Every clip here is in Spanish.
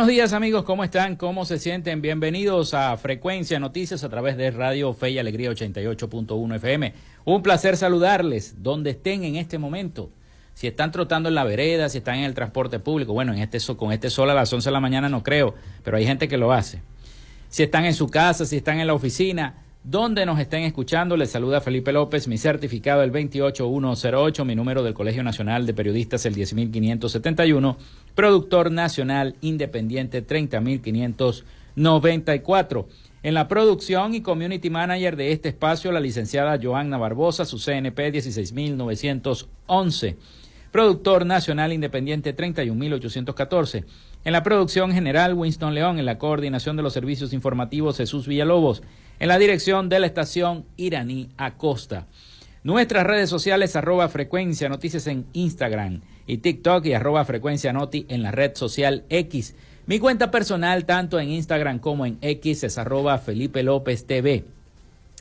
Buenos días amigos, ¿cómo están? ¿Cómo se sienten? Bienvenidos a Frecuencia Noticias a través de Radio Fe y Alegría 88.1 FM. Un placer saludarles donde estén en este momento. Si están trotando en la vereda, si están en el transporte público, bueno, en este, con este sol a las 11 de la mañana no creo, pero hay gente que lo hace. Si están en su casa, si están en la oficina, donde nos estén escuchando, les saluda Felipe López, mi certificado el 28108, mi número del Colegio Nacional de Periodistas el 10571, productor nacional independiente 30594. En la producción y community manager de este espacio, la licenciada Joanna Barbosa, su CNP 16911. Productor nacional independiente 31814. En la producción general, Winston León. En la coordinación de los servicios informativos, Jesús Villalobos en la dirección de la estación Iraní Acosta. Nuestras redes sociales arroba frecuencia noticias en Instagram y TikTok y arroba frecuencia noti en la red social X. Mi cuenta personal tanto en Instagram como en X es arroba Felipe López TV.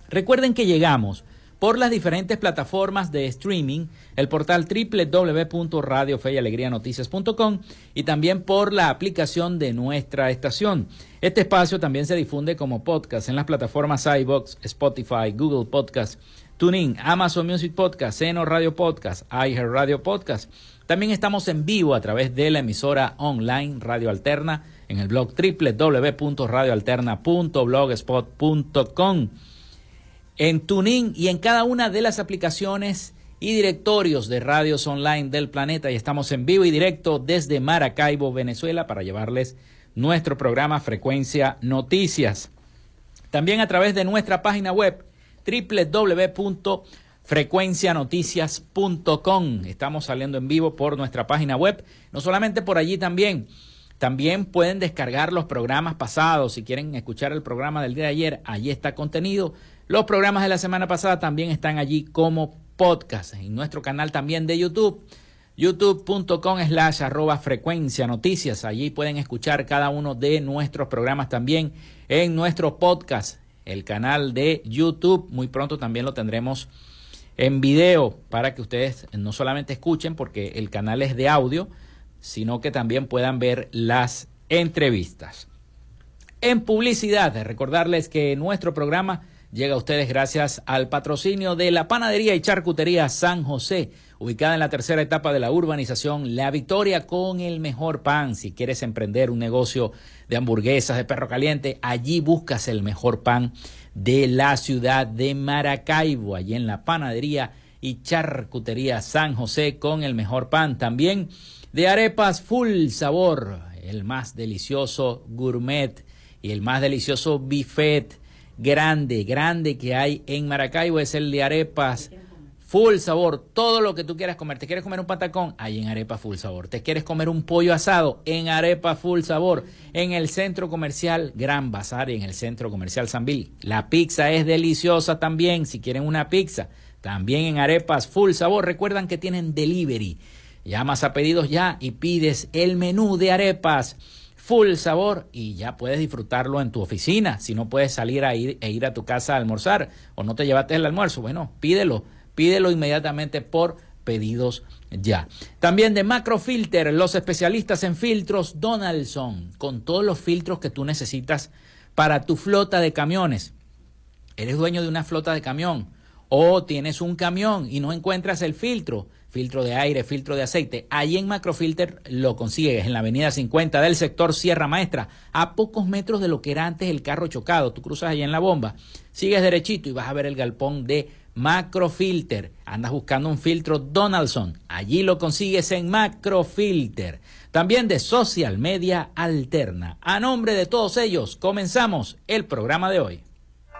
Recuerden que llegamos por las diferentes plataformas de streaming, el portal www.radiofeyalegrianoticias.com y también por la aplicación de nuestra estación. Este espacio también se difunde como podcast en las plataformas iBox, Spotify, Google Podcast, TuneIn, Amazon Music Podcast, Seno Radio Podcast, iHeart Radio Podcast. También estamos en vivo a través de la emisora online Radio Alterna en el blog www.radioalterna.blogspot.com en TuneIn y en cada una de las aplicaciones y directorios de radios online del planeta y estamos en vivo y directo desde Maracaibo, Venezuela, para llevarles nuestro programa Frecuencia Noticias. También a través de nuestra página web www.frecuencianoticias.com. Estamos saliendo en vivo por nuestra página web, no solamente por allí también. También pueden descargar los programas pasados. Si quieren escuchar el programa del día de ayer, allí está contenido. Los programas de la semana pasada también están allí como podcast en nuestro canal también de YouTube youtube.com slash arroba frecuencia noticias. Allí pueden escuchar cada uno de nuestros programas también en nuestro podcast, el canal de YouTube. Muy pronto también lo tendremos en video para que ustedes no solamente escuchen porque el canal es de audio, sino que también puedan ver las entrevistas. En publicidad, recordarles que nuestro programa llega a ustedes gracias al patrocinio de la Panadería y Charcutería San José, ubicada en la tercera etapa de la urbanización La Victoria con el mejor pan. Si quieres emprender un negocio de hamburguesas, de perro caliente, allí buscas el mejor pan de la ciudad de Maracaibo, allí en la Panadería y Charcutería San José con el mejor pan. También de arepas full sabor, el más delicioso gourmet y el más delicioso buffet grande, grande que hay en Maracaibo es el de arepas full sabor, todo lo que tú quieras comer. ¿Te quieres comer un patacón? Ahí en Arepa Full Sabor. ¿Te quieres comer un pollo asado? En Arepa Full Sabor. En el centro comercial Gran Bazar y en el centro comercial Sanville. La pizza es deliciosa también. Si quieren una pizza, también en Arepas Full Sabor. Recuerdan que tienen delivery. Llamas a pedidos ya y pides el menú de arepas full sabor y ya puedes disfrutarlo en tu oficina. Si no puedes salir a ir, e ir a tu casa a almorzar o no te llevaste el almuerzo, bueno, pídelo, pídelo inmediatamente por pedidos ya. También de Macrofilter, los especialistas en filtros Donaldson, con todos los filtros que tú necesitas para tu flota de camiones. Eres dueño de una flota de camión o tienes un camión y no encuentras el filtro filtro de aire, filtro de aceite. Allí en Macrofilter lo consigues en la avenida 50 del sector Sierra Maestra, a pocos metros de lo que era antes el carro chocado. Tú cruzas allí en la bomba, sigues derechito y vas a ver el galpón de Macrofilter. Andas buscando un filtro Donaldson. Allí lo consigues en Macrofilter. También de Social Media Alterna. A nombre de todos ellos, comenzamos el programa de hoy.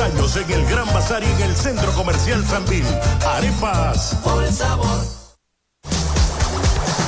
Años en el Gran Bazar y en el Centro Comercial Sanvil. Arepas. Por sabor.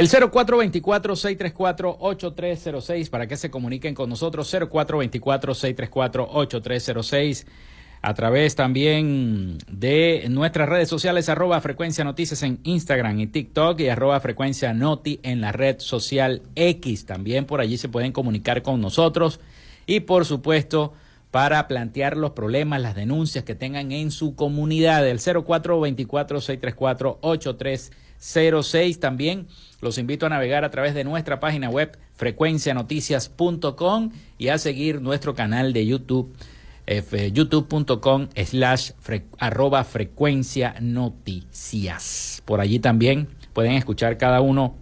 El 0424-634-8306 para que se comuniquen con nosotros. 0424-634-8306 a través también de nuestras redes sociales arroba frecuencia noticias en Instagram y TikTok y arroba frecuencia noti en la red social X. También por allí se pueden comunicar con nosotros y por supuesto para plantear los problemas, las denuncias que tengan en su comunidad. El 0424-634-8306 también los invito a navegar a través de nuestra página web frecuencianoticias.com y a seguir nuestro canal de YouTube youtube.com slash arroba frecuencia noticias. Por allí también pueden escuchar cada uno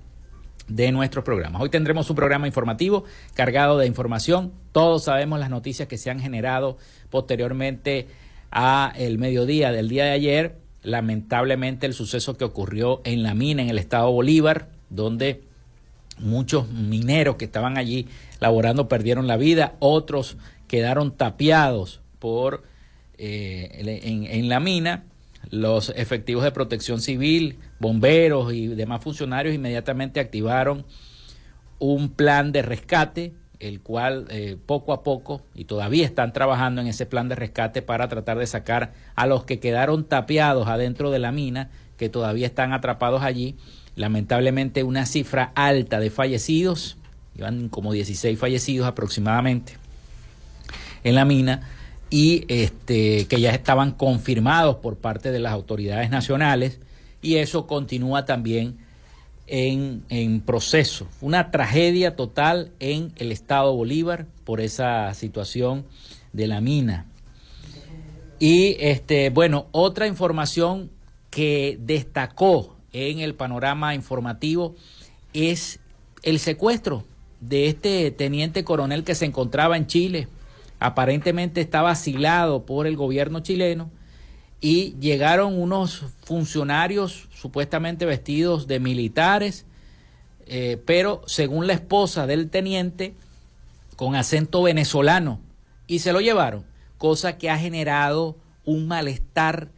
de nuestros programas. Hoy tendremos un programa informativo cargado de información. Todos sabemos las noticias que se han generado posteriormente a el mediodía del día de ayer. Lamentablemente el suceso que ocurrió en la mina en el estado Bolívar, donde muchos mineros que estaban allí laborando perdieron la vida, otros quedaron tapiados por eh, en, la mina. los efectivos de protección civil, bomberos y demás funcionarios inmediatamente activaron un plan de rescate, el cual eh, poco a poco, y todavía están trabajando en ese plan de rescate para tratar de sacar a los que quedaron tapiados adentro de la mina, que todavía están atrapados allí. Lamentablemente una cifra alta de fallecidos, iban como 16 fallecidos aproximadamente en la mina y este, que ya estaban confirmados por parte de las autoridades nacionales y eso continúa también en, en proceso. Una tragedia total en el estado Bolívar por esa situación de la mina. Y este, bueno, otra información que destacó en el panorama informativo es el secuestro de este teniente coronel que se encontraba en Chile aparentemente estaba asilado por el gobierno chileno y llegaron unos funcionarios supuestamente vestidos de militares, eh, pero según la esposa del teniente, con acento venezolano, y se lo llevaron, cosa que ha generado un malestar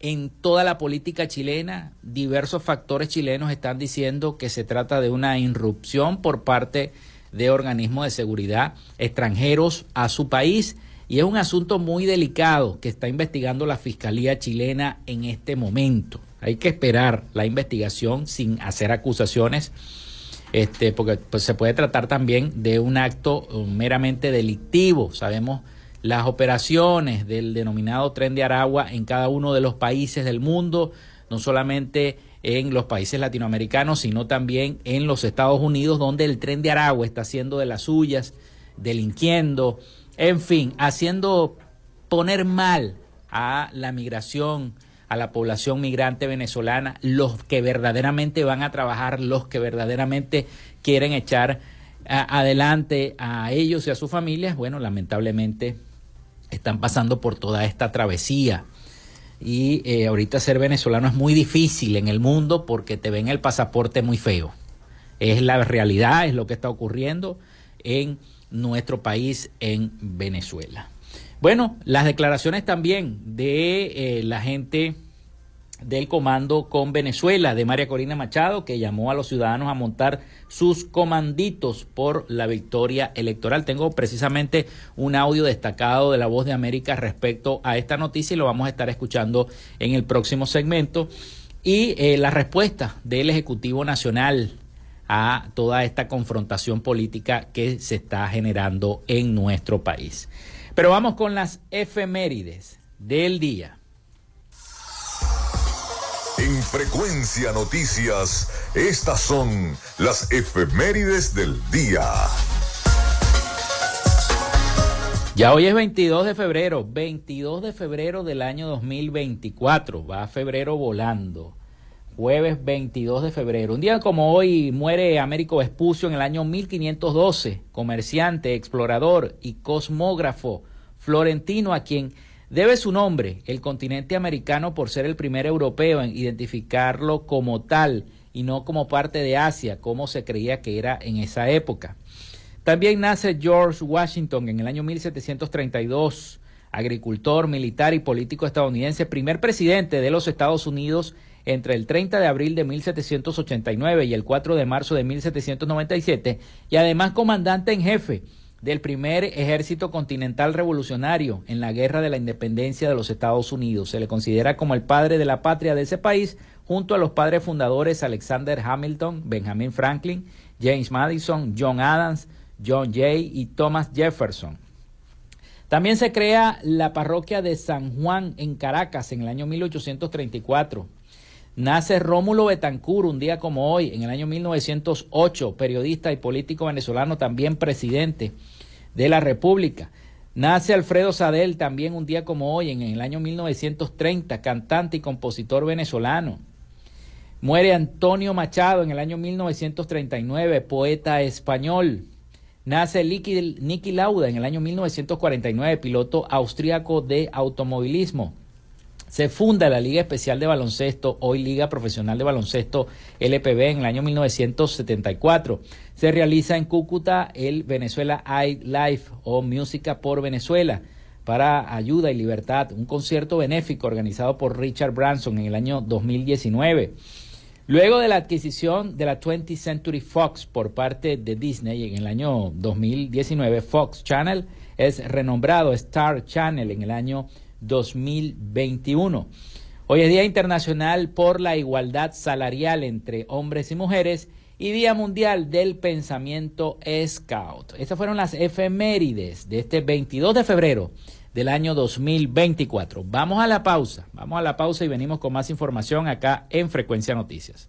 en toda la política chilena. Diversos factores chilenos están diciendo que se trata de una irrupción por parte de organismos de seguridad extranjeros a su país y es un asunto muy delicado que está investigando la Fiscalía chilena en este momento. Hay que esperar la investigación sin hacer acusaciones, este, porque pues, se puede tratar también de un acto uh, meramente delictivo. Sabemos las operaciones del denominado tren de Aragua en cada uno de los países del mundo, no solamente en los países latinoamericanos, sino también en los Estados Unidos, donde el tren de Aragua está haciendo de las suyas, delinquiendo, en fin, haciendo poner mal a la migración, a la población migrante venezolana, los que verdaderamente van a trabajar, los que verdaderamente quieren echar adelante a ellos y a sus familias, bueno, lamentablemente están pasando por toda esta travesía y eh, ahorita ser venezolano es muy difícil en el mundo porque te ven el pasaporte muy feo. Es la realidad, es lo que está ocurriendo en nuestro país, en Venezuela. Bueno, las declaraciones también de eh, la gente del comando con Venezuela de María Corina Machado, que llamó a los ciudadanos a montar sus comanditos por la victoria electoral. Tengo precisamente un audio destacado de la voz de América respecto a esta noticia y lo vamos a estar escuchando en el próximo segmento. Y eh, la respuesta del Ejecutivo Nacional a toda esta confrontación política que se está generando en nuestro país. Pero vamos con las efemérides del día. En Frecuencia Noticias, estas son las efemérides del día. Ya hoy es 22 de febrero, 22 de febrero del año 2024, va febrero volando. Jueves 22 de febrero. Un día como hoy muere Américo Vespucio en el año 1512, comerciante, explorador y cosmógrafo florentino a quien Debe su nombre el continente americano por ser el primer europeo en identificarlo como tal y no como parte de Asia, como se creía que era en esa época. También nace George Washington en el año 1732, agricultor, militar y político estadounidense, primer presidente de los Estados Unidos entre el 30 de abril de 1789 y el 4 de marzo de 1797, y además comandante en jefe del primer ejército continental revolucionario en la guerra de la independencia de los Estados Unidos. Se le considera como el padre de la patria de ese país, junto a los padres fundadores Alexander Hamilton, Benjamin Franklin, James Madison, John Adams, John Jay y Thomas Jefferson. También se crea la parroquia de San Juan en Caracas en el año 1834. Nace Rómulo Betancourt un día como hoy, en el año 1908, periodista y político venezolano, también presidente de la República. Nace Alfredo Sadel también un día como hoy, en el año 1930, cantante y compositor venezolano. Muere Antonio Machado en el año 1939, poeta español. Nace Niki Lauda en el año 1949, piloto austríaco de automovilismo. Se funda la Liga Especial de Baloncesto, hoy Liga Profesional de Baloncesto LPB en el año 1974. Se realiza en Cúcuta el Venezuela I Life o Música por Venezuela. para ayuda y libertad, un concierto benéfico organizado por Richard Branson en el año 2019. Luego de la adquisición de la 20th Century Fox por parte de Disney en el año 2019, Fox Channel es renombrado Star Channel en el año 2021. Hoy es Día Internacional por la Igualdad Salarial entre Hombres y Mujeres y Día Mundial del Pensamiento Scout. Estas fueron las efemérides de este 22 de febrero del año 2024. Vamos a la pausa, vamos a la pausa y venimos con más información acá en Frecuencia Noticias.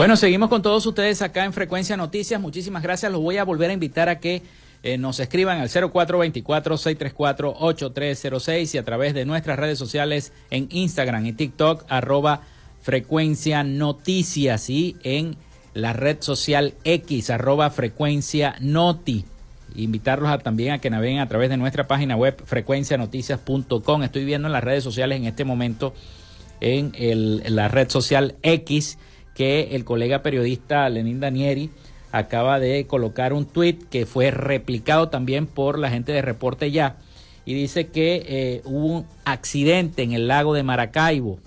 Bueno, seguimos con todos ustedes acá en Frecuencia Noticias. Muchísimas gracias. Los voy a volver a invitar a que eh, nos escriban al 0424-634-8306 y a través de nuestras redes sociales en Instagram y TikTok, arroba Frecuencia Noticias y en la red social X, arroba Frecuencia Noti. Invitarlos a, también a que naveguen a través de nuestra página web frecuencianoticias.com. Estoy viendo en las redes sociales en este momento en, el, en la red social X que el colega periodista Lenín Danieri acaba de colocar un tuit que fue replicado también por la gente de Reporte Ya y dice que eh, hubo un accidente en el lago de Maracaibo.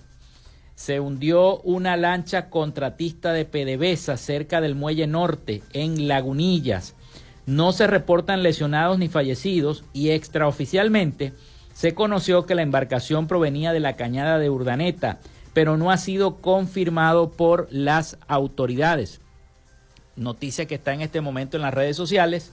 Se hundió una lancha contratista de PDVSA cerca del muelle norte en Lagunillas. No se reportan lesionados ni fallecidos y extraoficialmente se conoció que la embarcación provenía de la cañada de Urdaneta pero no ha sido confirmado por las autoridades. Noticia que está en este momento en las redes sociales,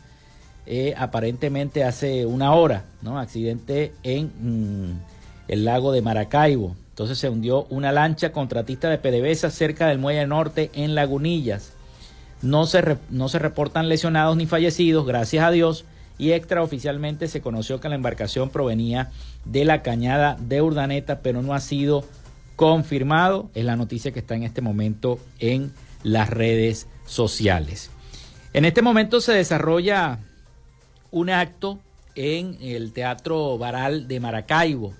eh, aparentemente hace una hora, ¿no? Accidente en mm, el lago de Maracaibo. Entonces se hundió una lancha contratista de PDVSA cerca del Muelle Norte en Lagunillas. No se, no se reportan lesionados ni fallecidos, gracias a Dios, y extraoficialmente se conoció que la embarcación provenía de la cañada de Urdaneta, pero no ha sido confirmado. Es la noticia que está en este momento en las redes sociales. En este momento se desarrolla un acto en el Teatro Baral de Maracaibo,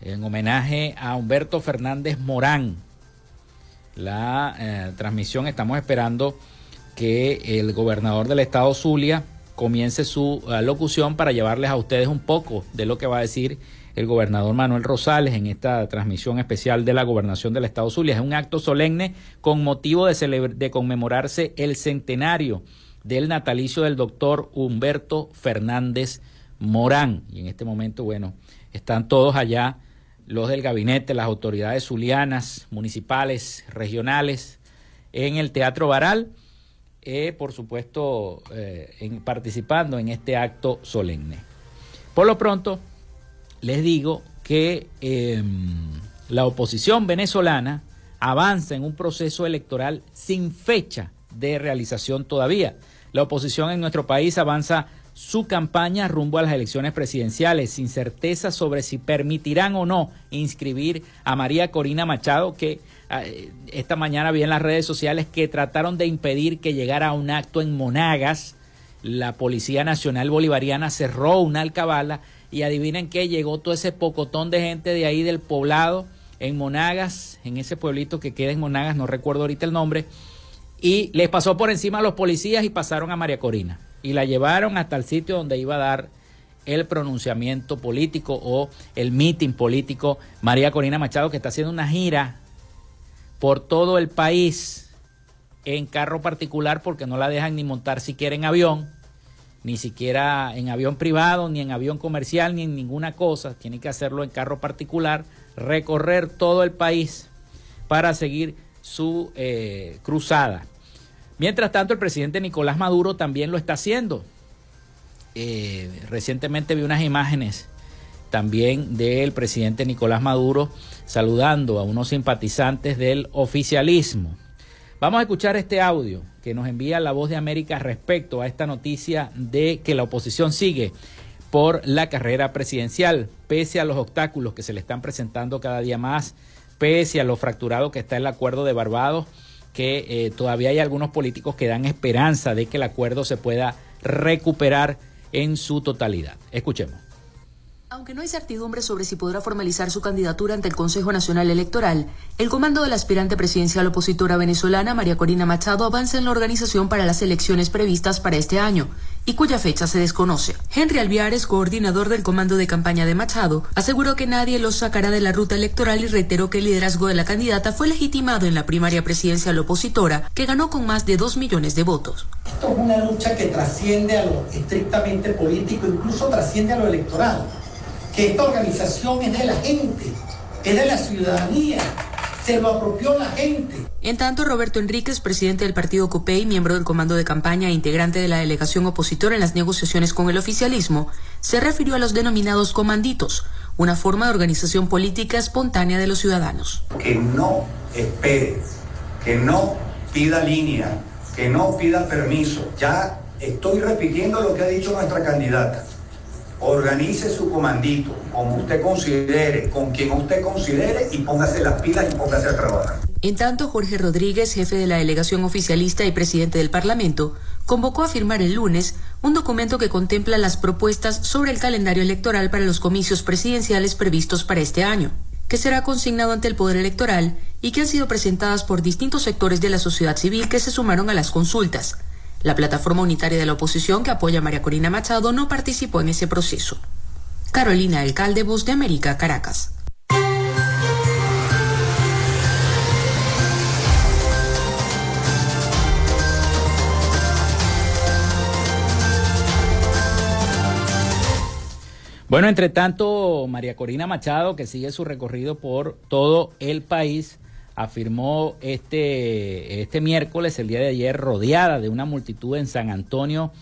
en homenaje a Humberto Fernández Morán. La eh, transmisión estamos esperando que el gobernador del estado Zulia comience su eh, locución para llevarles a ustedes un poco de lo que va a decir el gobernador Manuel Rosales en esta transmisión especial de la gobernación del Estado Zulia. Es un acto solemne con motivo de, conmemorarse el centenario del natalicio del doctor Humberto Fernández Morán. Y en este momento, bueno, están todos allá, los del gabinete, las autoridades zulianas, municipales, regionales, en el Teatro Baral, eh, por supuesto, eh, en, participando en este acto solemne. Por lo pronto, les digo que em, la oposición venezolana avanza en un proceso electoral sin fecha de realización todavía. La oposición en nuestro país avanza su campaña rumbo a las elecciones presidenciales, sin certeza sobre si permitirán o no inscribir a María Corina Machado, que eh, esta mañana vi en las redes sociales que trataron de impedir que llegara a un acto en Monagas la Policía Nacional Bolivariana cerró una alcabala y adivinen qué, llegó todo ese pocotón de gente de ahí del poblado en Monagas, en ese pueblito que queda en Monagas, no recuerdo ahorita el nombre, y les pasó por encima a los policías y pasaron a María Corina. Y la llevaron hasta el sitio donde iba a dar el pronunciamiento político o el meeting político María Corina Machado que está haciendo una gira por todo el país en carro particular porque no la dejan ni montar siquiera en avión, ni siquiera en avión privado, ni en avión comercial, ni en ninguna cosa. Tiene que hacerlo en carro particular, recorrer todo el país para seguir su eh, cruzada. Mientras tanto, el presidente Nicolás Maduro también lo está haciendo. Eh, recientemente vi unas imágenes también del presidente Nicolás Maduro saludando a unos simpatizantes del oficialismo. Vamos a escuchar este audio que nos envía la voz de América respecto a esta noticia de que la oposición sigue por la carrera presidencial, pese a los obstáculos que se le están presentando cada día más, pese a lo fracturado que está el acuerdo de Barbados, que eh, todavía hay algunos políticos que dan esperanza de que el acuerdo se pueda recuperar en su totalidad. Escuchemos. Aunque no hay certidumbre sobre si podrá formalizar su candidatura ante el Consejo Nacional Electoral, el comando de la aspirante presidencial opositora venezolana María Corina Machado avanza en la organización para las elecciones previstas para este año y cuya fecha se desconoce. Henry Alviares, coordinador del comando de campaña de Machado, aseguró que nadie los sacará de la ruta electoral y reiteró que el liderazgo de la candidata fue legitimado en la primaria presidencial opositora, que ganó con más de dos millones de votos. Esto es una lucha que trasciende a lo estrictamente político, incluso trasciende a lo electoral que esta organización es de la gente, es de la ciudadanía, se lo apropió la gente. En tanto, Roberto Enríquez, presidente del partido COPEI, miembro del comando de campaña e integrante de la delegación opositora en las negociaciones con el oficialismo, se refirió a los denominados comanditos, una forma de organización política espontánea de los ciudadanos. Que no espere, que no pida línea, que no pida permiso. Ya estoy repitiendo lo que ha dicho nuestra candidata organice su comandito como usted considere, con quien usted considere y póngase las pilas y póngase a trabajar. En tanto, Jorge Rodríguez, jefe de la delegación oficialista y presidente del Parlamento, convocó a firmar el lunes un documento que contempla las propuestas sobre el calendario electoral para los comicios presidenciales previstos para este año, que será consignado ante el Poder Electoral y que han sido presentadas por distintos sectores de la sociedad civil que se sumaron a las consultas. La plataforma unitaria de la oposición que apoya a María Corina Machado no participó en ese proceso. Carolina Alcalde, Voz de América, Caracas. Bueno, entre tanto, María Corina Machado, que sigue su recorrido por todo el país, afirmó este, este miércoles, el día de ayer, rodeada de una multitud en San Antonio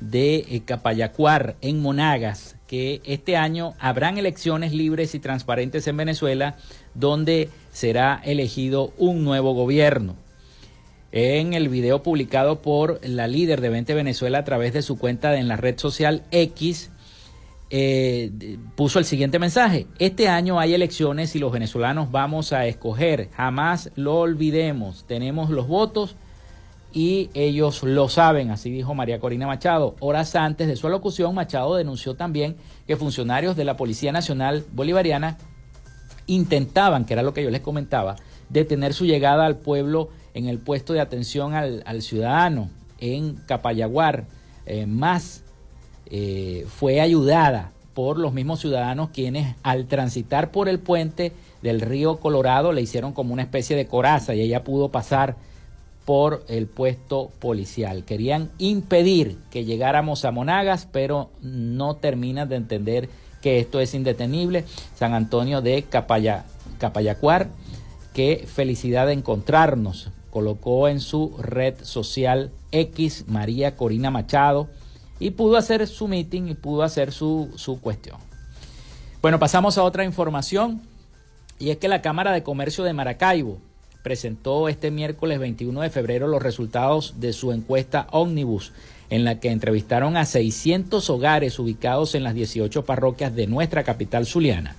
de eh, Capayacuar, en Monagas, que este año habrán elecciones libres y transparentes en Venezuela, donde será elegido un nuevo gobierno. En el video publicado por la líder de 20 Venezuela a través de su cuenta en la red social X, eh, puso el siguiente mensaje. Este año hay elecciones y los venezolanos vamos a escoger. Jamás lo olvidemos. Tenemos los votos y ellos lo saben, así dijo María Corina Machado. Horas antes de su alocución, Machado denunció también que funcionarios de la Policía Nacional Bolivariana intentaban, que era lo que yo les comentaba, detener su llegada al pueblo en el puesto de atención al, ciudadano en Capayaguar, eh, más eh, fue ayudada por los mismos ciudadanos quienes al transitar por el puente del río Colorado le hicieron como una especie de coraza y ella pudo pasar por el puesto policial. Querían impedir que llegáramos a Monagas, pero no terminan de entender que esto es indetenible. San Antonio de Capaya, Capayacuar, qué felicidad de encontrarnos. Colocó en su red social X María Corina Machado y pudo hacer su meeting y pudo hacer su, su cuestión. Bueno, pasamos a otra información y es que la Cámara de Comercio de Maracaibo presentó este miércoles 21 de febrero los resultados de su encuesta Omnibus, en la que entrevistaron a 600 hogares ubicados en las 18 parroquias de nuestra capital zuliana.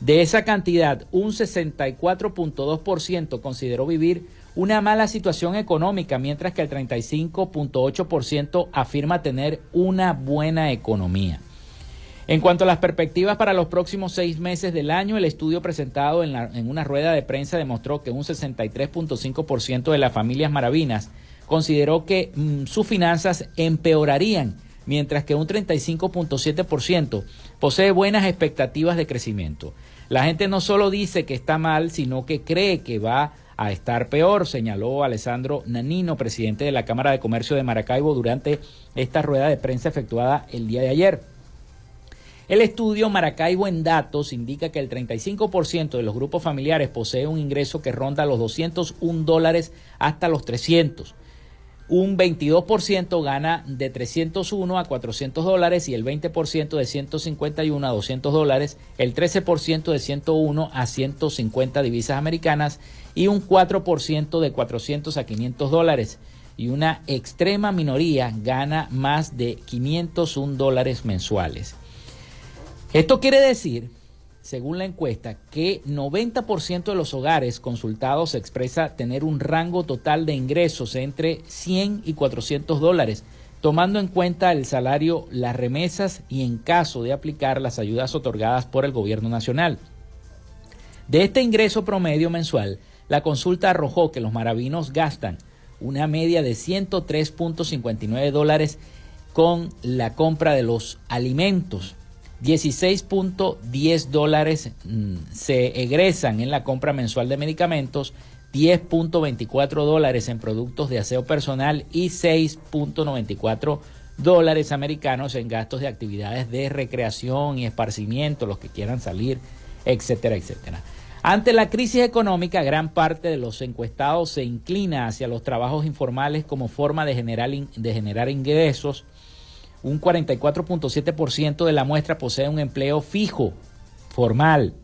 De esa cantidad, un 64.2% consideró vivir una mala situación económica, mientras que el 35.8% afirma tener una buena economía. En cuanto a las perspectivas para los próximos seis meses del año, el estudio presentado en, una rueda de prensa demostró que un 63.5% de las familias maravinas consideró que mm, sus finanzas empeorarían, mientras que un 35.7% posee buenas expectativas de crecimiento. La gente no solo dice que está mal, sino que cree que va a estar peor, señaló Alessandro Nanino, presidente de la Cámara de Comercio de Maracaibo, durante esta rueda de prensa efectuada el día de ayer. El estudio Maracaibo en datos indica que el 35% de los grupos familiares posee un ingreso que ronda los 201 dólares hasta los 300. Un 22% gana de 301 a 400 dólares y el 20% de 151 a 200 dólares, el 13% de 101 a 150 divisas americanas y un 4% de 400 a 500 dólares. Y una extrema minoría gana más de 501 dólares mensuales. Esto quiere decir, según la encuesta, que 90% de los hogares consultados expresa tener un rango total de ingresos entre 100 y 400 dólares, tomando en cuenta el salario, las remesas y en caso de aplicar las ayudas otorgadas por el gobierno nacional. De este ingreso promedio mensual, la consulta arrojó que los maravinos gastan una media de 103.59 dólares con la compra de los alimentos 16.10 dólares mm, se egresan en la compra mensual de medicamentos, 10.24 dólares en productos de aseo personal y 6.94 dólares americanos en gastos de actividades de recreación y esparcimiento, los que quieran salir, etcétera, etcétera. Ante la crisis económica, gran parte de los encuestados se inclina hacia los trabajos informales como forma de generar, ingresos un 44.7% de la muestra posee un empleo fijo, formal.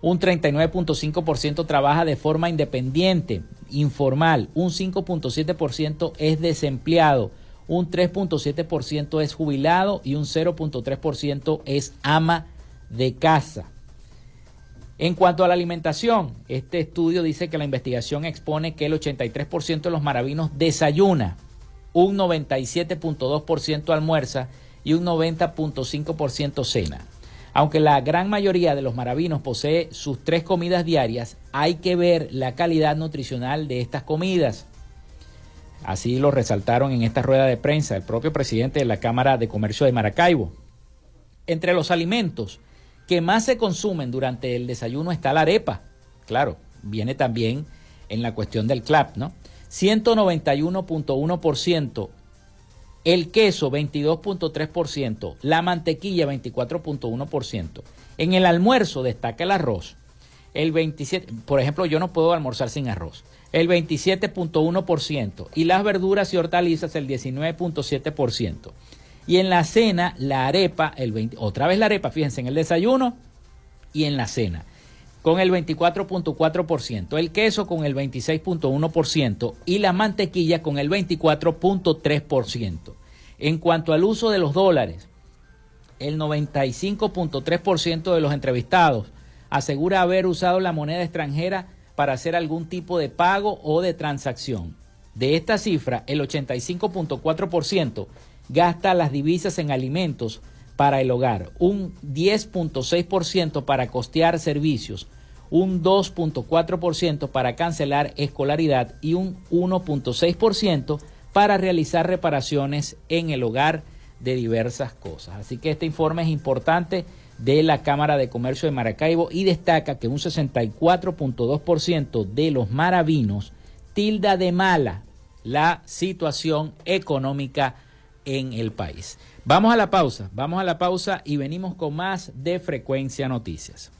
Un 39.5% trabaja de forma independiente, informal. Un 5.7% es desempleado. Un 3.7% es jubilado y un 0.3% es ama de casa. En cuanto a la alimentación, este estudio dice que la investigación expone que el 83% de los maravinos desayuna un 97.2% almuerza y un 90.5% cena. Aunque la gran mayoría de los maravinos posee sus tres comidas diarias, hay que ver la calidad nutricional de estas comidas. Así lo resaltaron en esta rueda de prensa el propio presidente de la Cámara de Comercio de Maracaibo. Entre los alimentos que más se consumen durante el desayuno está la arepa. Claro, viene también en la cuestión del CLAP, ¿no? 191.1%, el queso 22.3%, la mantequilla 24.1%. En el almuerzo destaca el arroz. El 27, por ejemplo, yo no puedo almorzar sin arroz. El 27.1% y las verduras y hortalizas el 19.7%. Y en la cena la arepa el 20, otra vez la arepa, fíjense en el desayuno y en la cena con el 24.4%, el queso con el 26.1% y la mantequilla con el 24.3%. En cuanto al uso de los dólares, el 95.3% de los entrevistados asegura haber usado la moneda extranjera para hacer algún tipo de pago o de transacción. De esta cifra, el 85.4% gasta las divisas en alimentos para el hogar, un 10.6% para costear servicios, un 2.4% para cancelar escolaridad. Y un 1.6% para realizar reparaciones en el hogar de diversas cosas. Así que este informe es importante de la Cámara de Comercio de Maracaibo y destaca que un 64.2% de los maravinos tilda de mala la situación económica en el país. Vamos a la pausa, vamos a la pausa y venimos con más de Frecuencia Noticias.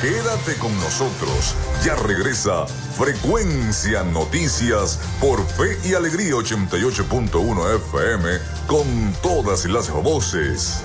Quédate con nosotros, ya regresa Frecuencia Noticias por Fe y Alegría 88.1 FM con todas las voces.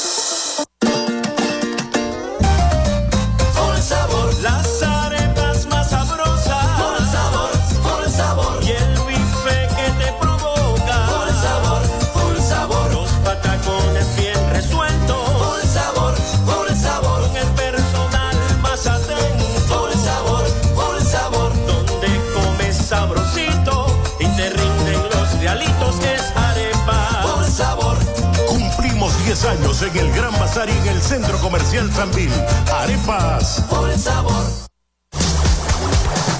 En el Gran Bazar y en el Centro Comercial Sambil. Arepas. Por sabor.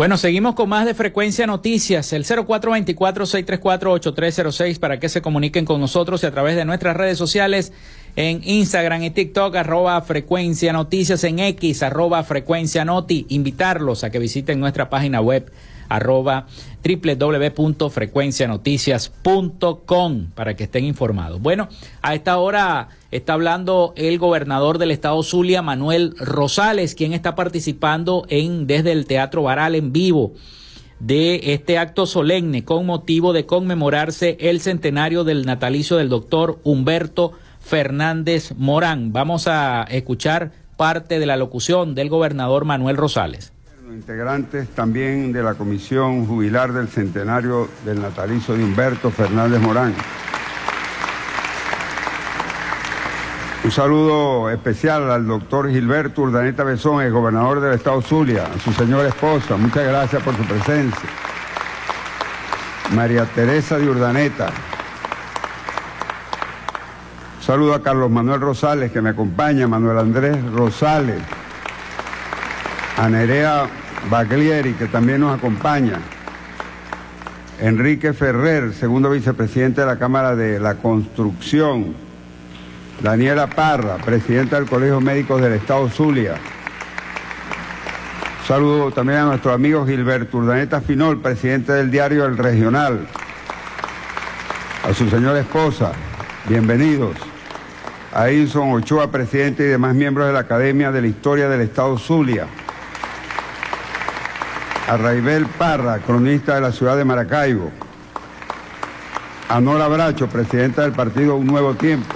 Bueno, seguimos con más de Frecuencia Noticias, el 0424-634-8306 para que se comuniquen con nosotros y a través de nuestras redes sociales en Instagram y TikTok, arroba Frecuencia Noticias, en X, arroba Frecuencia Noti. Invitarlos a que visiten nuestra página web arroba www.frecuencianoticias.com para que estén informados. Bueno, a esta hora está hablando el gobernador del estado Zulia, Manuel Rosales, quien está participando en desde el Teatro Baral en vivo de este acto solemne con motivo de conmemorarse el centenario del natalicio del doctor Humberto Fernández Morán. Vamos a escuchar parte de la locución del gobernador Manuel Rosales. Integrantes también de la Comisión Jubilar del Centenario del Natalicio de Humberto Fernández Morán. Un saludo especial al doctor Gilberto Urdaneta Besón, el gobernador del estado Zulia, a su señora esposa, muchas gracias por su presencia. María Teresa de Urdaneta. Un saludo a Carlos Manuel Rosales, que me acompaña, Manuel Andrés Rosales a Nerea Baglieri, que también nos acompaña, Enrique Ferrer, segundo vicepresidente de la Cámara de la Construcción, Daniela Parra, presidenta del Colegio Médicos del Estado Zulia. saludo también a nuestro amigo Gilberto Urdaneta Finol, presidente del diario El Regional. A su señora esposa, bienvenidos. A Inson Ochoa, presidente y demás miembros de la Academia de la Historia del Estado Zulia a Raibel Parra, cronista de la ciudad de Maracaibo, a Nora Bracho, presidenta del partido Un Nuevo Tiempo,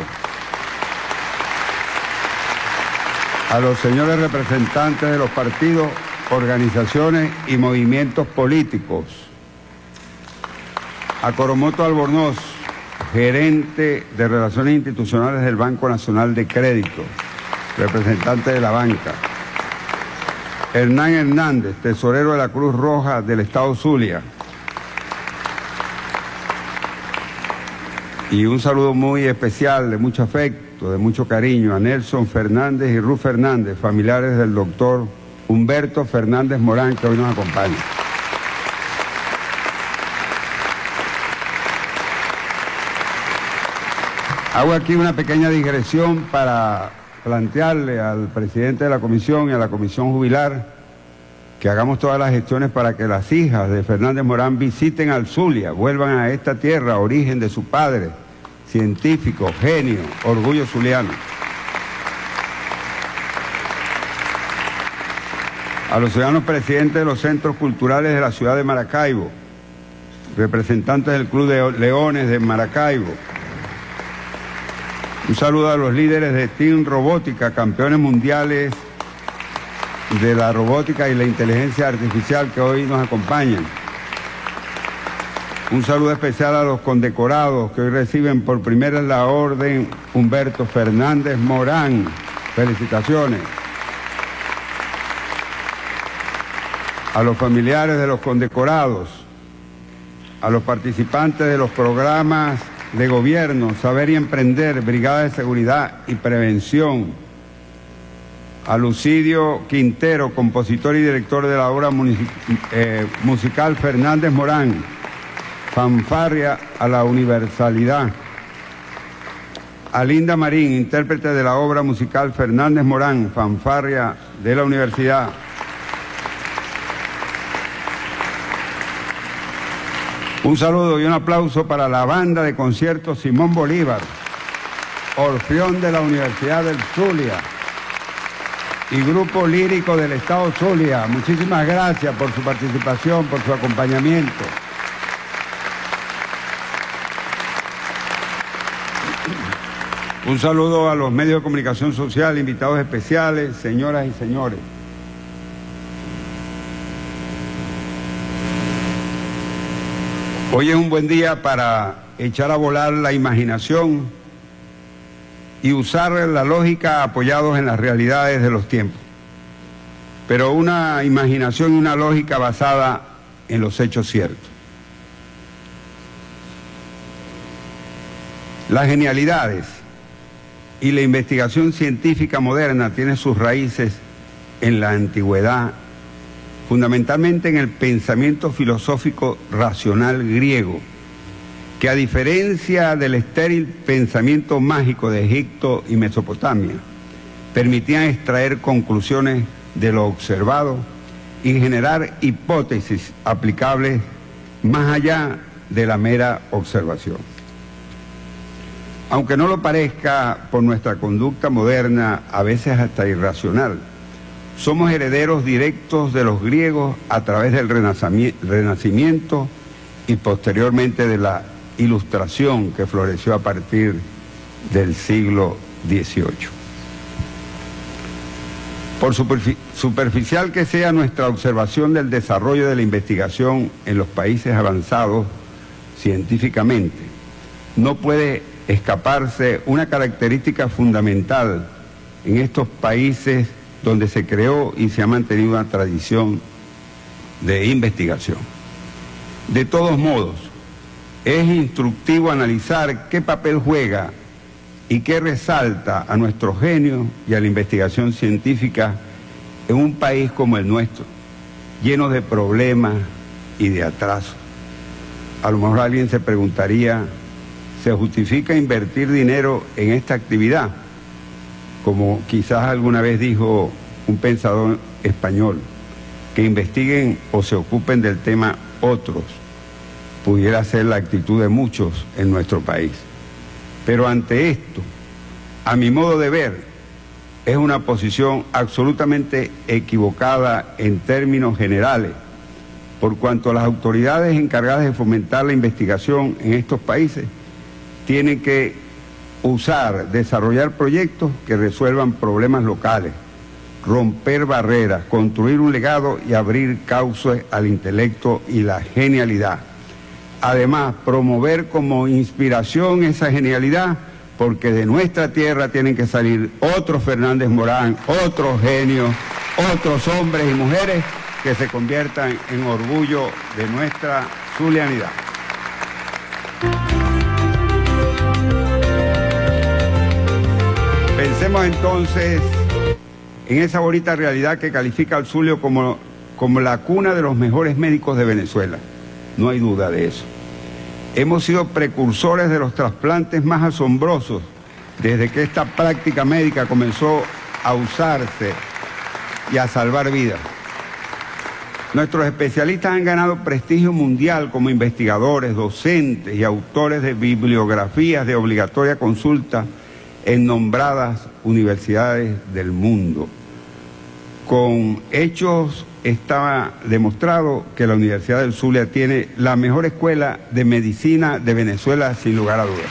a los señores representantes de los partidos, organizaciones y movimientos políticos, a Coromoto Albornoz, gerente de Relaciones Institucionales del Banco Nacional de Crédito, representante de la banca, Hernán Hernández, tesorero de la Cruz Roja del Estado Zulia. Y un saludo muy especial, de mucho afecto, de mucho cariño, a Nelson Fernández y Ruth Fernández, familiares del doctor Humberto Fernández Morán, que hoy nos acompaña. Hago aquí una pequeña digresión para plantearle al presidente de la comisión y a la comisión jubilar que hagamos todas las gestiones para que las hijas de Fernández Morán visiten al Zulia, vuelvan a esta tierra, origen de su padre, científico, genio, orgullo zuliano. A los ciudadanos presidentes de los centros culturales de la ciudad de Maracaibo, representantes del Club de Leones de Maracaibo, un saludo a los líderes de Team Robótica, campeones mundiales de la robótica y la inteligencia artificial que hoy nos acompañan. Un saludo especial a los condecorados que hoy reciben por primera la orden Humberto Fernández Morán. Felicitaciones. A los familiares de los condecorados, a los participantes de los programas de Gobierno, Saber y Emprender, Brigada de Seguridad y Prevención, a Lucidio Quintero, compositor y director de la obra eh, musical Fernández Morán, Fanfarria a la Universalidad, a Linda Marín, intérprete de la obra musical Fernández Morán, Fanfarria de la Universidad, Un saludo y un aplauso para la banda de conciertos Simón Bolívar, Orfeón de la Universidad del Zulia y Grupo Lírico del Estado Zulia. Muchísimas gracias por su participación, por su acompañamiento. Un saludo a los medios de comunicación social, invitados especiales, señoras y señores. Hoy es un buen día para echar a volar la imaginación y usar la lógica apoyados en las realidades de los tiempos. Pero una imaginación y una lógica basada en los hechos ciertos. Las genialidades y la investigación científica moderna tienen sus raíces en la antigüedad fundamentalmente en el pensamiento filosófico racional griego, que a diferencia del estéril pensamiento mágico de Egipto y Mesopotamia, permitían extraer conclusiones de lo observado y generar hipótesis aplicables más allá de la mera observación. Aunque no lo parezca por nuestra conducta moderna, a veces hasta irracional, somos herederos directos de los griegos a través del Renacimiento y posteriormente de la Ilustración que floreció a partir del siglo XVIII. Por superficial que sea nuestra observación del desarrollo de la investigación en los países avanzados científicamente, no puede escaparse una característica fundamental en estos países donde se creó y se ha mantenido una tradición de investigación. De todos modos, es instructivo analizar qué papel juega y qué resalta a nuestro genio y a la investigación científica en un país como el nuestro, lleno de problemas y de atrasos. A lo mejor alguien se preguntaría, ¿se justifica invertir dinero en esta actividad? Como quizás alguna vez dijo un pensador español, que investiguen o se ocupen del tema otros, pudiera ser la actitud de muchos en nuestro país. Pero ante esto, a mi modo de ver, es una posición absolutamente equivocada en términos generales, por cuanto las autoridades encargadas de fomentar la investigación en estos países tienen que usar, desarrollar proyectos que resuelvan problemas locales, romper barreras, construir un legado y abrir cauces al intelecto y la genialidad. Además, promover como inspiración esa genialidad, porque de nuestra tierra tienen que salir otros Fernández Morán, otros genios, otros hombres y mujeres que se conviertan en orgullo de nuestra zulianidad. Entonces en esa bonita realidad que califica al Zulio como, como la cuna de los mejores médicos de Venezuela. No hay duda de eso. Hemos sido precursores de los trasplantes más asombrosos desde que esta práctica médica comenzó a usarse y a salvar vidas. Nuestros especialistas han ganado prestigio mundial como investigadores, docentes y autores de bibliografías de obligatoria consulta en nombradas universidades del mundo. Con hechos está demostrado que la Universidad del Zulia tiene la mejor escuela de medicina de Venezuela, sin lugar a dudas.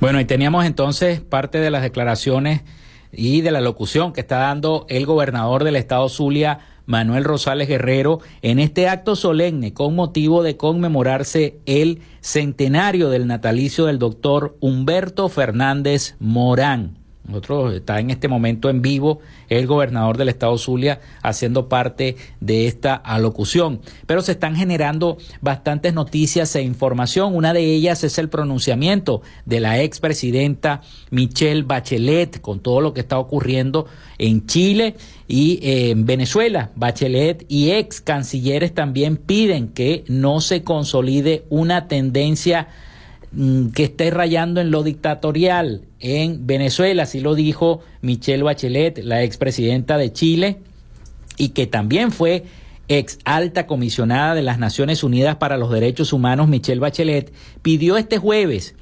Bueno, y teníamos entonces parte de las declaraciones y de la locución que está dando el gobernador del estado Zulia, Manuel Rosales Guerrero, en este acto solemne con motivo de conmemorarse el centenario del natalicio del doctor Humberto Fernández Morán. Nosotros está en este momento en vivo el gobernador del estado Zulia haciendo parte de esta alocución. Pero se están generando bastantes noticias e información. Una de ellas es el pronunciamiento de la expresidenta Michelle Bachelet con todo lo que está ocurriendo en Chile y eh, en Venezuela. Bachelet y ex cancilleres también piden que no se consolide una tendencia que esté rayando en lo dictatorial en Venezuela, así lo dijo Michelle Bachelet, la expresidenta de Chile, y que también fue ex alta comisionada de las Naciones Unidas para los Derechos Humanos, Michelle Bachelet, pidió este jueves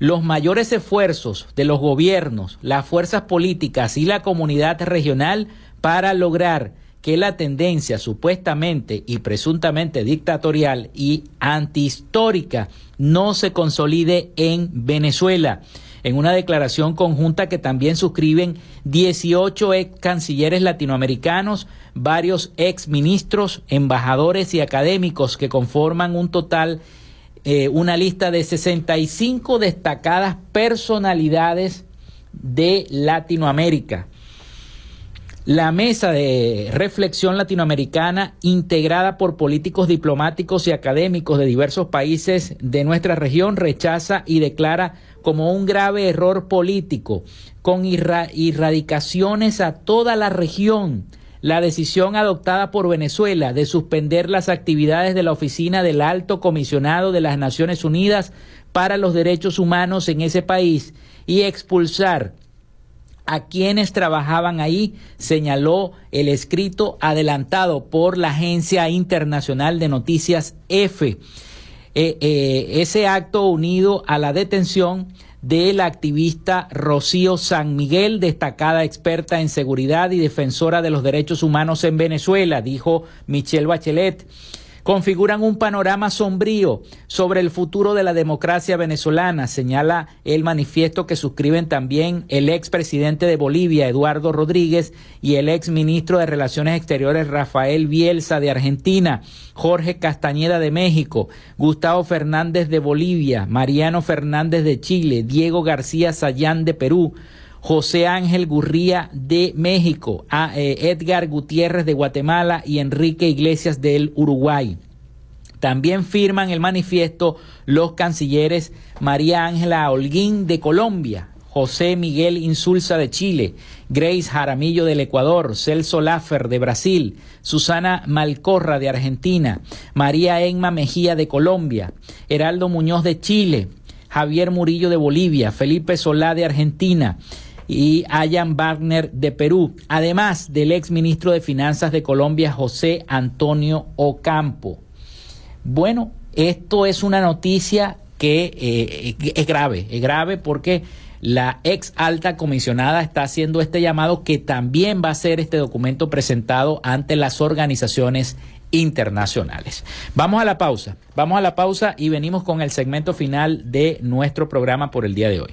los mayores esfuerzos de los gobiernos, las fuerzas políticas y la comunidad regional para lograr que la tendencia supuestamente y presuntamente dictatorial y antihistórica no se consolide en Venezuela. En una declaración conjunta que también suscriben 18 ex cancilleres latinoamericanos, varios ex ministros, embajadores y académicos que conforman un total, eh, una lista de 65 destacadas personalidades de Latinoamérica. La mesa de reflexión latinoamericana, integrada por políticos diplomáticos y académicos de diversos países de nuestra región, rechaza y declara como un grave error político, con irradicaciones a toda la región, la decisión adoptada por Venezuela de suspender las actividades de la Oficina del Alto Comisionado de las Naciones Unidas para los Derechos Humanos en ese país y expulsar a quienes trabajaban ahí, señaló el escrito adelantado por la Agencia Internacional de Noticias EFE. Eh, eh, ese acto unido a la detención de la activista Rocío San Miguel, destacada experta en seguridad y defensora de los derechos humanos en Venezuela, dijo Michelle Bachelet configuran un panorama sombrío sobre el futuro de la democracia venezolana, señala el manifiesto que suscriben también el expresidente de Bolivia, Eduardo Rodríguez, y el ex ministro de Relaciones Exteriores, Rafael Bielsa, de Argentina, Jorge Castañeda, de México, Gustavo Fernández, de Bolivia, Mariano Fernández, de Chile, Diego García Sayán, de Perú, José Ángel Gurría de México, eh, Edgar Gutiérrez de Guatemala y Enrique Iglesias del Uruguay. También firman el manifiesto los cancilleres María Ángela Holguín de Colombia, José Miguel Insulza de Chile, Grace Jaramillo del Ecuador, Celso Laffer de Brasil, Susana Malcorra de Argentina, María Enma Mejía de Colombia, Heraldo Muñoz de Chile, Javier Murillo de Bolivia, Felipe Solá de Argentina, y Ayan Wagner de Perú, además del ex ministro de Finanzas de Colombia, José Antonio Ocampo. Bueno, esto es una noticia que eh, es grave, es grave porque la ex alta comisionada está haciendo este llamado que también va a ser este documento presentado ante las organizaciones internacionales. Vamos a la pausa, vamos a la pausa y venimos con el segmento final de nuestro programa por el día de hoy.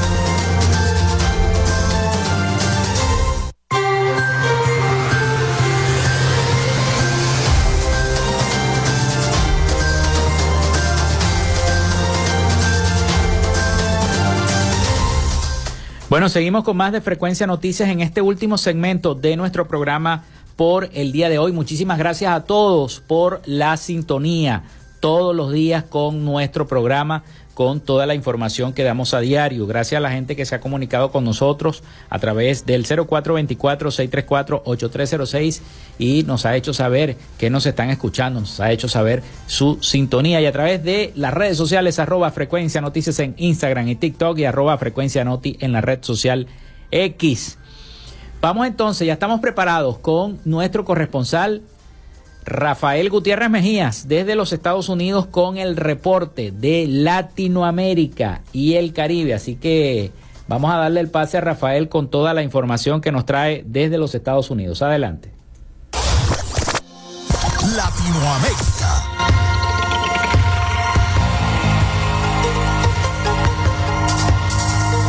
Bueno, seguimos con más de Frecuencia Noticias en este último segmento de nuestro programa por el día de hoy. Muchísimas gracias a todos por la sintonía todos los días con nuestro programa con toda la información que damos a diario. Gracias a la gente que se ha comunicado con nosotros a través del 0424-634-8306 y nos ha hecho saber que nos están escuchando, nos ha hecho saber su sintonía y a través de las redes sociales arroba frecuencia noticias en Instagram y TikTok y arroba frecuencia noti en la red social X. Vamos entonces, ya estamos preparados con nuestro corresponsal Rafael Gutiérrez Mejías desde los Estados Unidos con el reporte de Latinoamérica y el Caribe. Así que vamos a darle el pase a Rafael con toda la información que nos trae desde los Estados Unidos. Adelante. Latinoamérica.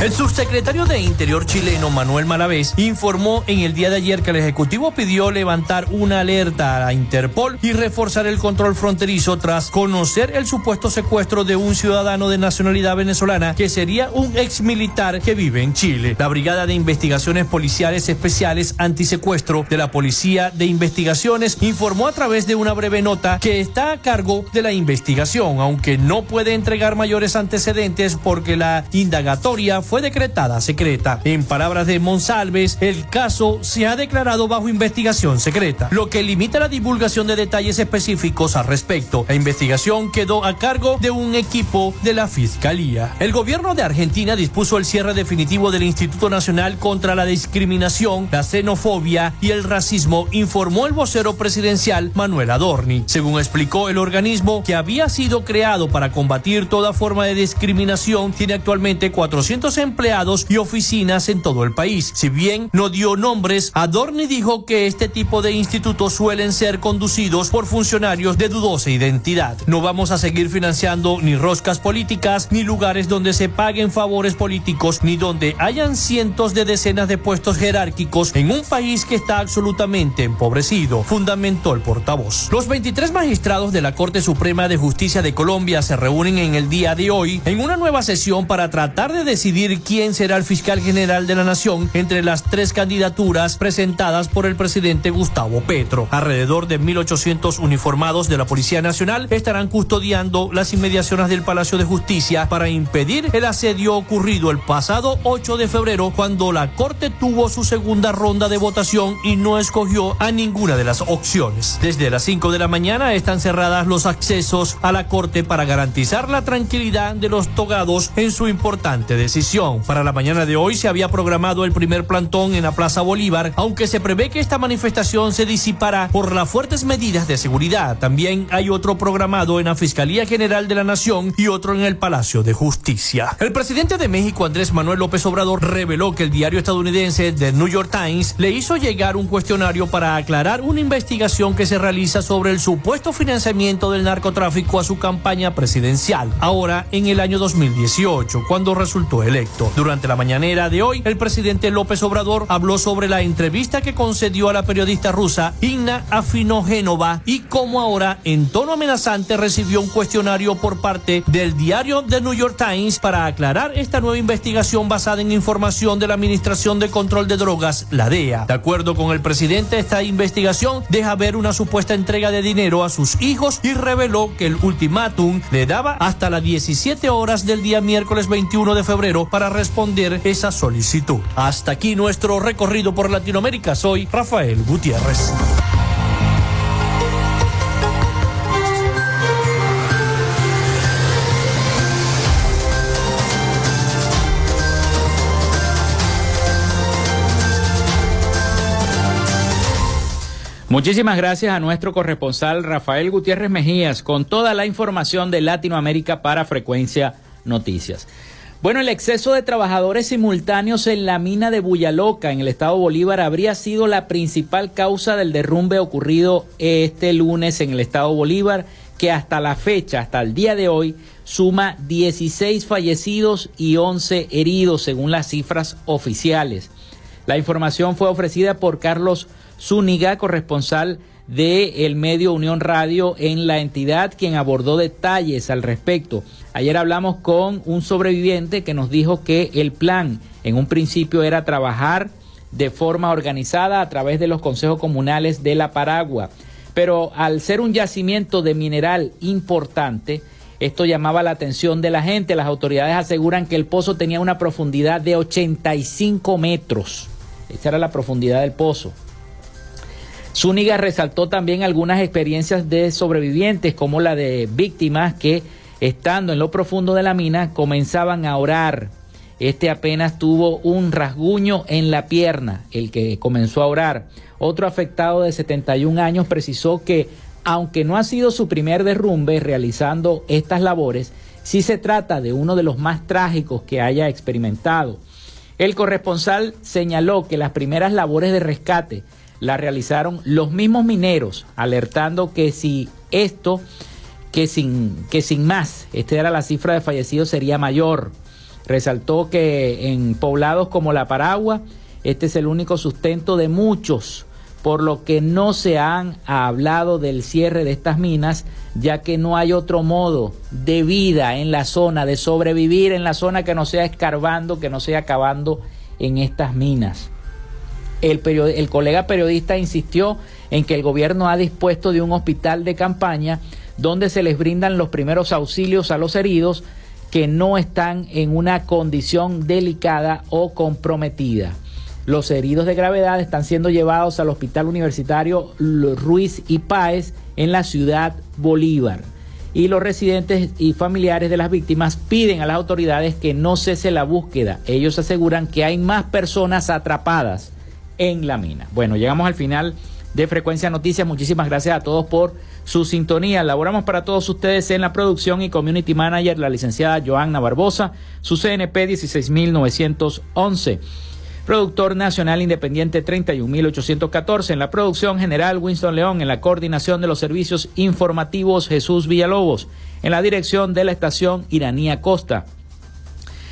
El subsecretario de Interior chileno, Manuel Malavés, informó en el día de ayer que el Ejecutivo pidió levantar una alerta a la Interpol y reforzar el control fronterizo tras conocer el supuesto secuestro de un ciudadano de nacionalidad venezolana que sería un ex militar que vive en Chile. La Brigada de Investigaciones Policiales Especiales Antisecuestro de la Policía de Investigaciones informó a través de una breve nota que está a cargo de la investigación, aunque no puede entregar mayores antecedentes porque la indagatoria fue decretada secreta. En palabras de Monsalves, el caso se ha declarado bajo investigación secreta, lo que limita la divulgación de detalles específicos al respecto. La investigación quedó a cargo de un equipo de la Fiscalía. El gobierno de Argentina dispuso el cierre definitivo del Instituto Nacional contra la Discriminación, la Xenofobia y el Racismo, informó el vocero presidencial Manuel Adorni. Según explicó el organismo que había sido creado para combatir toda forma de discriminación, tiene actualmente 400 empleados y oficinas en todo el país. Si bien no dio nombres, Adorni dijo que este tipo de institutos suelen ser conducidos por funcionarios de dudosa identidad. No vamos a seguir financiando ni roscas políticas, ni lugares donde se paguen favores políticos, ni donde hayan cientos de decenas de puestos jerárquicos en un país que está absolutamente empobrecido, fundamentó el portavoz. Los 23 magistrados de la Corte Suprema de Justicia de Colombia se reúnen en el día de hoy en una nueva sesión para tratar de decidir quién será el fiscal general de la nación entre las tres candidaturas presentadas por el presidente Gustavo Petro. Alrededor de 1.800 uniformados de la Policía Nacional estarán custodiando las inmediaciones del Palacio de Justicia para impedir el asedio ocurrido el pasado 8 de febrero cuando la Corte tuvo su segunda ronda de votación y no escogió a ninguna de las opciones. Desde las 5 de la mañana están cerradas los accesos a la Corte para garantizar la tranquilidad de los togados en su importante decisión. Para la mañana de hoy se había programado el primer plantón en la Plaza Bolívar, aunque se prevé que esta manifestación se disipará por las fuertes medidas de seguridad. También hay otro programado en la Fiscalía General de la Nación y otro en el Palacio de Justicia. El presidente de México, Andrés Manuel López Obrador, reveló que el diario estadounidense The New York Times le hizo llegar un cuestionario para aclarar una investigación que se realiza sobre el supuesto financiamiento del narcotráfico a su campaña presidencial, ahora en el año 2018, cuando resultó electo. Durante la mañanera de hoy, el presidente López Obrador habló sobre la entrevista que concedió a la periodista rusa Inna Afinogénova y cómo ahora, en tono amenazante, recibió un cuestionario por parte del diario The New York Times para aclarar esta nueva investigación basada en información de la Administración de Control de Drogas, la DEA. De acuerdo con el presidente, esta investigación deja ver una supuesta entrega de dinero a sus hijos y reveló que el ultimátum le daba hasta las 17 horas del día miércoles 21 de febrero para responder esa solicitud. Hasta aquí nuestro recorrido por Latinoamérica. Soy Rafael Gutiérrez. Muchísimas gracias a nuestro corresponsal Rafael Gutiérrez Mejías con toda la información de Latinoamérica para Frecuencia Noticias. Bueno, el exceso de trabajadores simultáneos en la mina de Buyaloca, en el estado Bolívar, habría sido la principal causa del derrumbe ocurrido este lunes en el estado Bolívar, que hasta la fecha, hasta el día de hoy, suma 16 fallecidos y 11 heridos, según las cifras oficiales. La información fue ofrecida por Carlos Zúñiga, corresponsal de el medio Unión Radio en la entidad, quien abordó detalles al respecto. Ayer hablamos con un sobreviviente que nos dijo que el plan en un principio era trabajar de forma organizada a través de los consejos comunales de la Paragua. Pero al ser un yacimiento de mineral importante, esto llamaba la atención de la gente. Las autoridades aseguran que el pozo tenía una profundidad de 85 metros. Esa era la profundidad del pozo. Zúñiga resaltó también algunas experiencias de sobrevivientes, como la de víctimas que, estando en lo profundo de la mina, comenzaban a orar. Este apenas tuvo un rasguño en la pierna, el que comenzó a orar. Otro afectado de 71 años precisó que, aunque no ha sido su primer derrumbe realizando estas labores, sí se trata de uno de los más trágicos que haya experimentado. El corresponsal señaló que las primeras labores de rescate la realizaron los mismos mineros, alertando que si esto, que sin, que sin más, esta era la cifra de fallecidos, sería mayor. Resaltó que en poblados como La Paragua, este es el único sustento de muchos, por lo que no se han hablado del cierre de estas minas, ya que no hay otro modo de vida en la zona, de sobrevivir en la zona que no sea escarbando, que no sea acabando en estas minas. El, colega periodista insistió en que el gobierno ha dispuesto de un hospital de campaña donde se les brindan los primeros auxilios a los heridos que no están en una condición delicada o comprometida. Los heridos de gravedad están siendo llevados al Hospital Universitario Ruiz y Páez en la ciudad Bolívar. Y los residentes y familiares de las víctimas piden a las autoridades que no cese la búsqueda. Ellos aseguran que hay más personas atrapadas en la mina. Bueno, llegamos al final de Frecuencia Noticias. Muchísimas gracias a todos por su sintonía. Laboramos para todos ustedes en la producción y community manager, la licenciada Joanna Barbosa, su CNP 16911. Productor Nacional Independiente 31814. En la producción general Winston León. En la coordinación de los servicios informativos Jesús Villalobos. En la dirección de la estación Iranía Costa.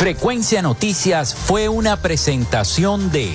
Frecuencia Noticias fue una presentación de